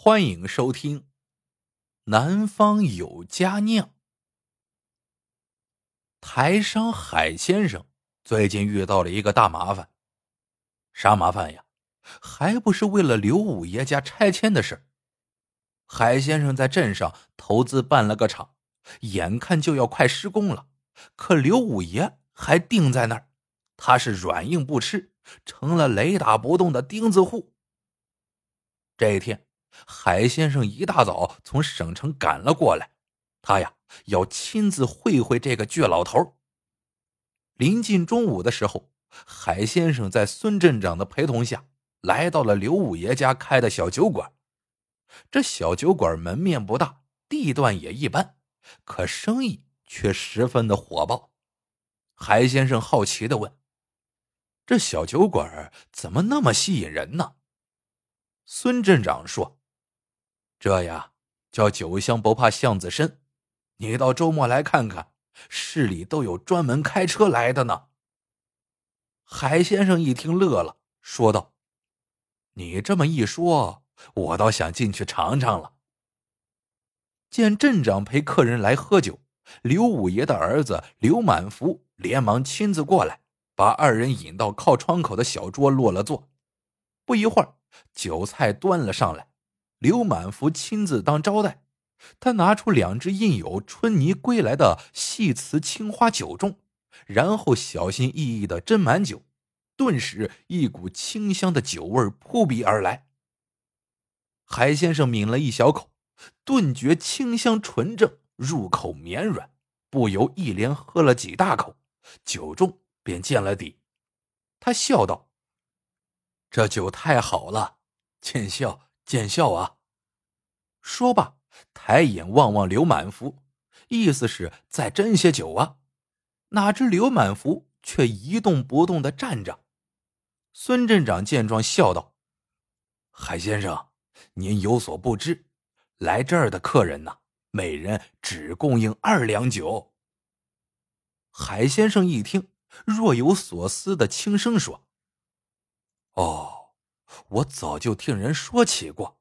欢迎收听《南方有佳酿》。台商海先生最近遇到了一个大麻烦，啥麻烦呀？还不是为了刘五爷家拆迁的事。海先生在镇上投资办了个厂，眼看就要快施工了，可刘五爷还定在那儿，他是软硬不吃，成了雷打不动的钉子户。这一天。海先生一大早从省城赶了过来，他呀要亲自会会这个倔老头。临近中午的时候，海先生在孙镇长的陪同下来到了刘五爷家开的小酒馆。这小酒馆门面不大，地段也一般，可生意却十分的火爆。海先生好奇的问：“这小酒馆怎么那么吸引人呢？”孙镇长说。这呀，叫酒香不怕巷子深。你到周末来看看，市里都有专门开车来的呢。海先生一听乐了，说道：“你这么一说，我倒想进去尝尝了。”见镇长陪客人来喝酒，刘五爷的儿子刘满福连忙亲自过来，把二人引到靠窗口的小桌落了座。不一会儿，酒菜端了上来。刘满福亲自当招待，他拿出两只印有春泥归来的细瓷青花酒盅，然后小心翼翼的斟满酒，顿时一股清香的酒味扑鼻而来。海先生抿了一小口，顿觉清香纯正，入口绵软，不由一连喝了几大口，酒盅便见了底。他笑道：“这酒太好了，见笑。”见笑啊！说罢，抬眼望望刘满福，意思是再斟些酒啊。哪知刘满福却一动不动的站着。孙镇长见状，笑道：“海先生，您有所不知，来这儿的客人呢，每人只供应二两酒。”海先生一听，若有所思的轻声说：“哦。”我早就听人说起过。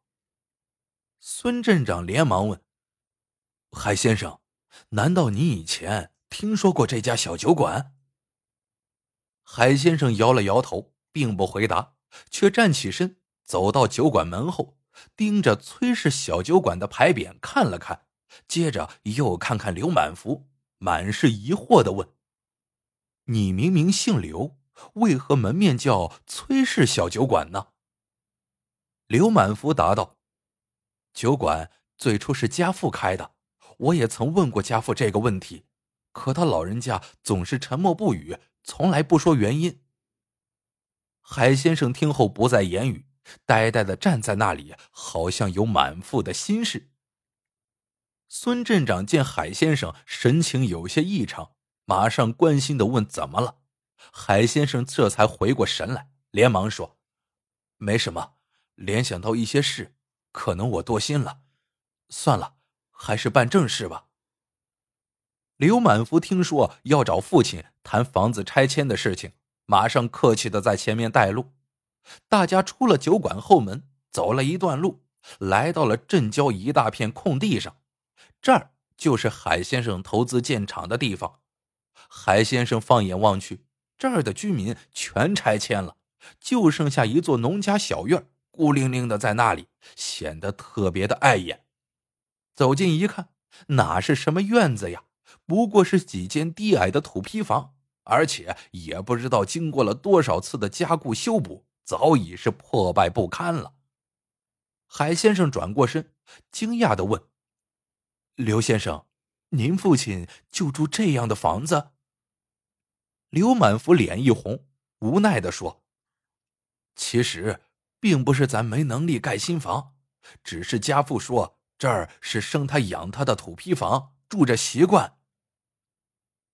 孙镇长连忙问：“海先生，难道你以前听说过这家小酒馆？”海先生摇了摇头，并不回答，却站起身，走到酒馆门后，盯着崔氏小酒馆的牌匾看了看，接着又看看刘满福，满是疑惑的问：“你明明姓刘，为何门面叫崔氏小酒馆呢？”刘满福答道：“酒馆最初是家父开的，我也曾问过家父这个问题，可他老人家总是沉默不语，从来不说原因。”海先生听后不再言语，呆呆的站在那里，好像有满腹的心事。孙镇长见海先生神情有些异常，马上关心的问：“怎么了？”海先生这才回过神来，连忙说：“没什么。”联想到一些事，可能我多心了，算了，还是办正事吧。刘满福听说要找父亲谈房子拆迁的事情，马上客气的在前面带路。大家出了酒馆后门，走了一段路，来到了镇郊一大片空地上，这儿就是海先生投资建厂的地方。海先生放眼望去，这儿的居民全拆迁了，就剩下一座农家小院孤零零的在那里，显得特别的碍眼。走近一看，哪是什么院子呀？不过是几间低矮的土坯房，而且也不知道经过了多少次的加固修补，早已是破败不堪了。海先生转过身，惊讶的问：“刘先生，您父亲就住这样的房子？”刘满福脸一红，无奈的说：“其实……”并不是咱没能力盖新房，只是家父说这儿是生他养他的土坯房，住着习惯。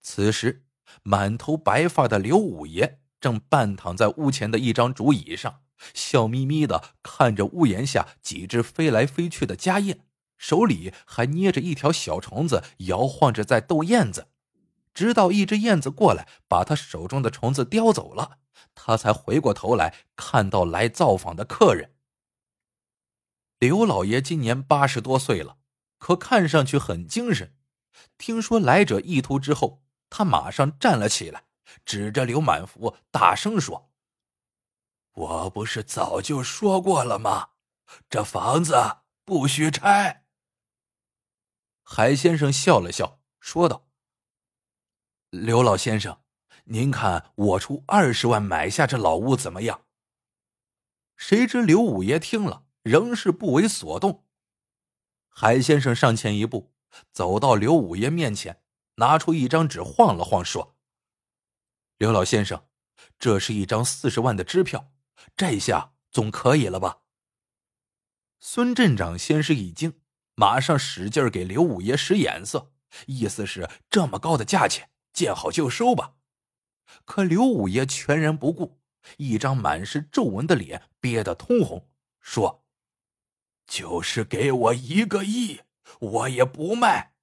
此时，满头白发的刘五爷正半躺在屋前的一张竹椅上，笑眯眯的看着屋檐下几只飞来飞去的家燕，手里还捏着一条小虫子，摇晃着在逗燕子。直到一只燕子过来，把他手中的虫子叼走了，他才回过头来看到来造访的客人。刘老爷今年八十多岁了，可看上去很精神。听说来者意图之后，他马上站了起来，指着刘满福大声说：“我不是早就说过了吗？这房子不许拆。”海先生笑了笑，说道：“刘老先生，您看我出二十万买下这老屋怎么样？”谁知刘五爷听了，仍是不为所动。海先生上前一步，走到刘五爷面前，拿出一张纸晃了晃，说：“刘老先生，这是一张四十万的支票，这下总可以了吧？”孙镇长先是一惊，马上使劲给刘五爷使眼色，意思是这么高的价钱，见好就收吧。可刘五爷全然不顾。一张满是皱纹的脸憋得通红，说：“就是给我一个亿，我也不卖。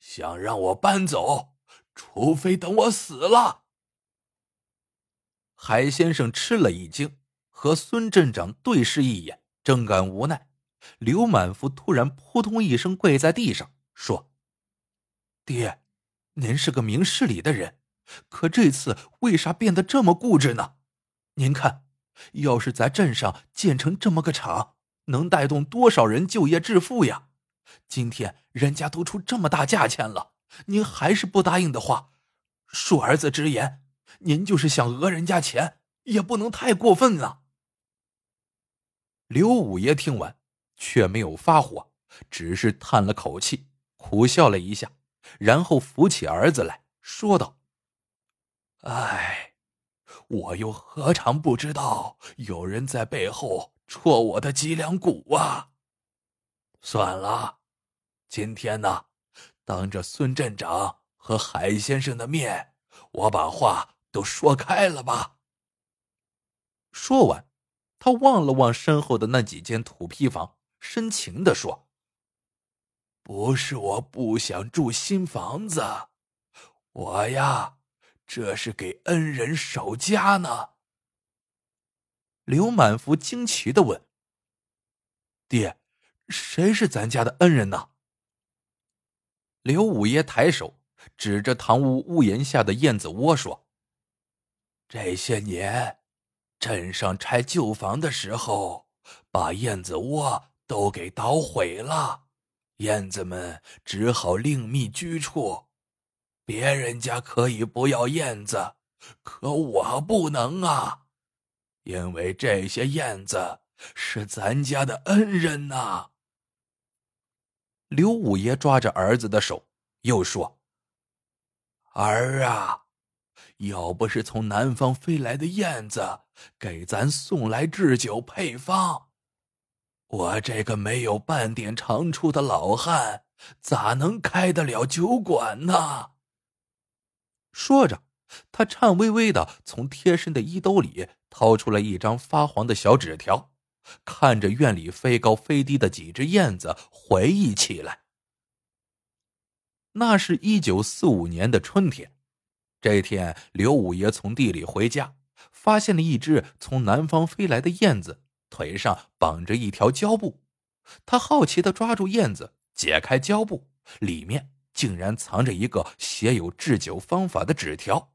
想让我搬走，除非等我死了。”海先生吃了一惊，和孙镇长对视一眼，正感无奈。刘满福突然扑通一声跪在地上，说：“爹，您是个明事理的人，可这次为啥变得这么固执呢？”您看，要是在镇上建成这么个厂，能带动多少人就业致富呀？今天人家都出这么大价钱了，您还是不答应的话，恕儿子直言，您就是想讹人家钱，也不能太过分啊。刘五爷听完，却没有发火，只是叹了口气，苦笑了一下，然后扶起儿子来说道：“哎。”我又何尝不知道有人在背后戳我的脊梁骨啊！算了，今天呢，当着孙镇长和海先生的面，我把话都说开了吧。说完，他望了望身后的那几间土坯房，深情的说：“不是我不想住新房子，我呀。”这是给恩人守家呢。刘满福惊奇的问：“爹，谁是咱家的恩人呢？”刘五爷抬手指着堂屋屋檐下的燕子窝说：“这些年，镇上拆旧房的时候，把燕子窝都给捣毁了，燕子们只好另觅居处。”别人家可以不要燕子，可我不能啊，因为这些燕子是咱家的恩人呐。刘五爷抓着儿子的手，又说：“儿啊，要不是从南方飞来的燕子给咱送来制酒配方，我这个没有半点长处的老汉，咋能开得了酒馆呢？”说着，他颤巍巍的从贴身的衣兜里掏出了一张发黄的小纸条，看着院里飞高飞低的几只燕子，回忆起来。那是一九四五年的春天，这天，刘五爷从地里回家，发现了一只从南方飞来的燕子，腿上绑着一条胶布。他好奇的抓住燕子，解开胶布，里面。竟然藏着一个写有制酒方法的纸条，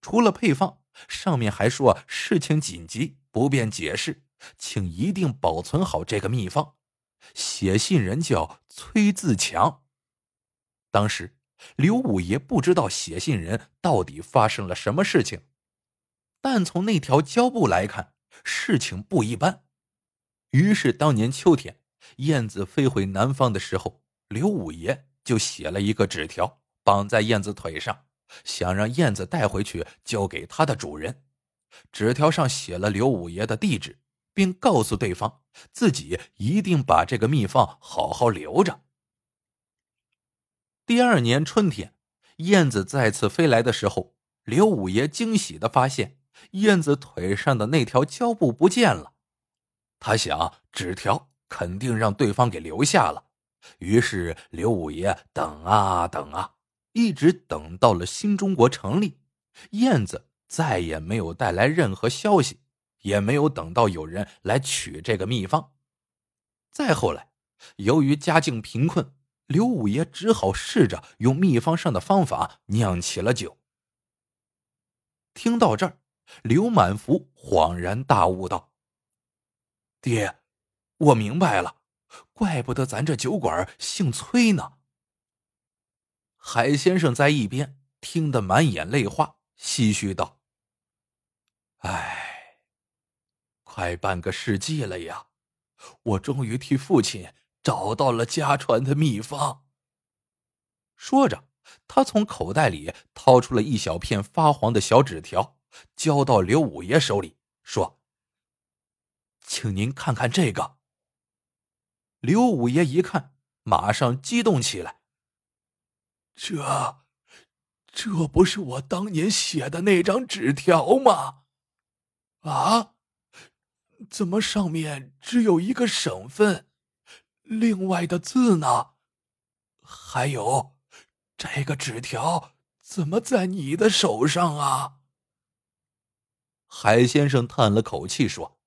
除了配方，上面还说事情紧急，不便解释，请一定保存好这个秘方。写信人叫崔自强。当时刘五爷不知道写信人到底发生了什么事情，但从那条胶布来看，事情不一般。于是当年秋天，燕子飞回南方的时候，刘五爷。就写了一个纸条，绑在燕子腿上，想让燕子带回去交给它的主人。纸条上写了刘五爷的地址，并告诉对方自己一定把这个秘方好好留着。第二年春天，燕子再次飞来的时候，刘五爷惊喜的发现燕子腿上的那条胶布不见了。他想，纸条肯定让对方给留下了。于是刘五爷等啊等啊，一直等到了新中国成立，燕子再也没有带来任何消息，也没有等到有人来取这个秘方。再后来，由于家境贫困，刘五爷只好试着用秘方上的方法酿起了酒。听到这儿，刘满福恍然大悟道：“爹，我明白了，怪不得咱这酒馆姓崔呢。”海先生在一边听得满眼泪花，唏嘘道：“哎，快半个世纪了呀，我终于替父亲找到了家传的秘方。”说着，他从口袋里掏出了一小片发黄的小纸条，交到刘五爷手里，说：“请您看看这个。”刘五爷一看，马上激动起来。这，这不是我当年写的那张纸条吗？啊，怎么上面只有一个省份，另外的字呢？还有，这个纸条怎么在你的手上啊？海先生叹了口气说：“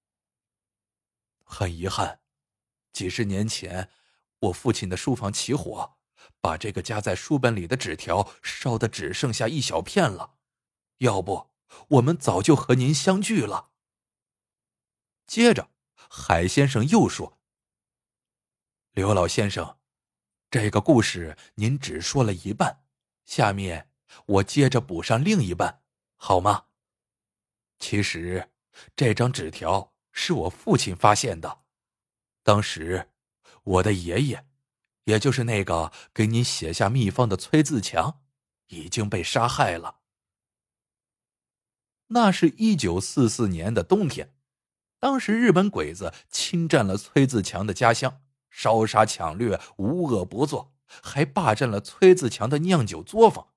很遗憾，几十年前我父亲的书房起火。”把这个夹在书本里的纸条烧的只剩下一小片了，要不我们早就和您相聚了。接着，海先生又说：“刘老先生，这个故事您只说了一半，下面我接着补上另一半，好吗？其实，这张纸条是我父亲发现的，当时我的爷爷。”也就是那个给你写下秘方的崔自强，已经被杀害了。那是一九四四年的冬天，当时日本鬼子侵占了崔自强的家乡，烧杀抢掠，无恶不作，还霸占了崔自强的酿酒作坊。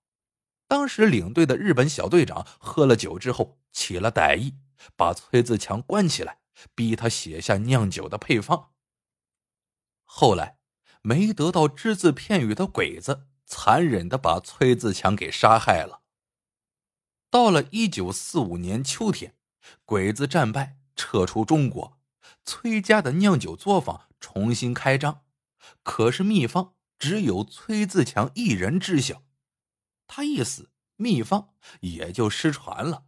当时领队的日本小队长喝了酒之后起了歹意，把崔自强关起来，逼他写下酿酒的配方。后来。没得到只字片语的鬼子，残忍的把崔自强给杀害了。到了一九四五年秋天，鬼子战败，撤出中国，崔家的酿酒作坊重新开张，可是秘方只有崔自强一人知晓，他一死，秘方也就失传了。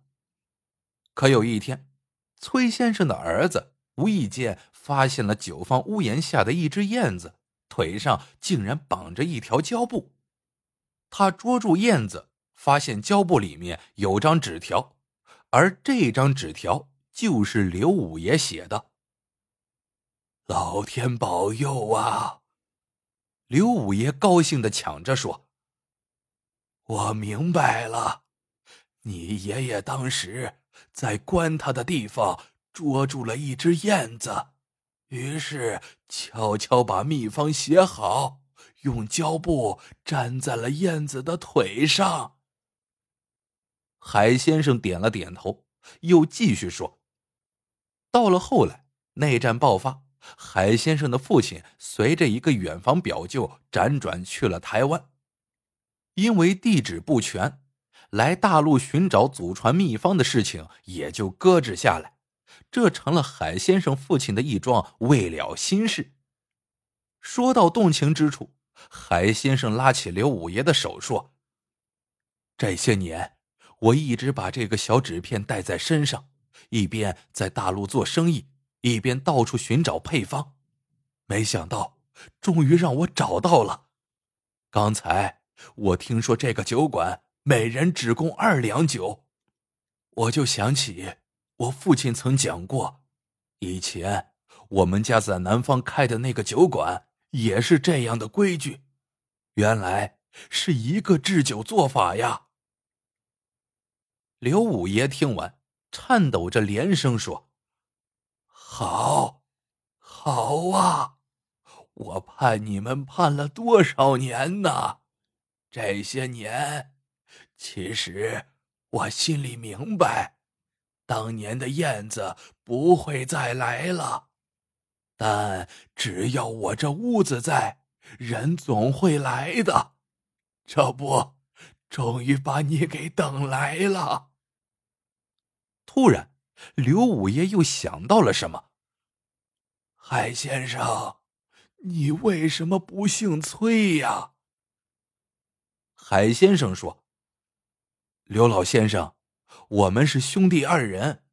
可有一天，崔先生的儿子无意间发现了酒坊屋檐下的一只燕子。腿上竟然绑着一条胶布，他捉住燕子，发现胶布里面有张纸条，而这张纸条就是刘五爷写的。老天保佑啊！刘五爷高兴的抢着说：“我明白了，你爷爷当时在关他的地方捉住了一只燕子。”于是悄悄把秘方写好，用胶布粘在了燕子的腿上。海先生点了点头，又继续说：“到了后来，内战爆发，海先生的父亲随着一个远房表舅辗转去了台湾，因为地址不全，来大陆寻找祖传秘方的事情也就搁置下来。”这成了海先生父亲的一桩未了心事。说到动情之处，海先生拉起刘五爷的手说：“这些年，我一直把这个小纸片带在身上，一边在大陆做生意，一边到处寻找配方。没想到，终于让我找到了。刚才我听说这个酒馆每人只供二两酒，我就想起。”我父亲曾讲过，以前我们家在南方开的那个酒馆也是这样的规矩，原来是一个制酒做法呀。刘五爷听完，颤抖着连声说：“好，好啊！我盼你们盼了多少年呢？这些年，其实我心里明白。”当年的燕子不会再来了，但只要我这屋子在，人总会来的。这不，终于把你给等来了。突然，刘五爷又想到了什么。海先生，你为什么不姓崔呀？”海先生说：“刘老先生，我们是兄弟二人，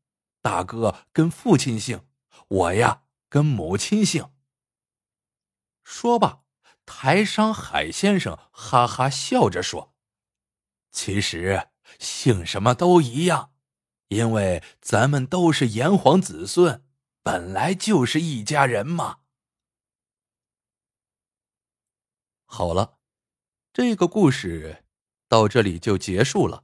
大哥跟父亲姓，我呀跟母亲姓。”说罢，台商海先生哈哈笑着说：“其实姓什么都一样，因为咱们都是炎黄子孙，本来就是一家人嘛。”好了，这个故事到这里就结束了。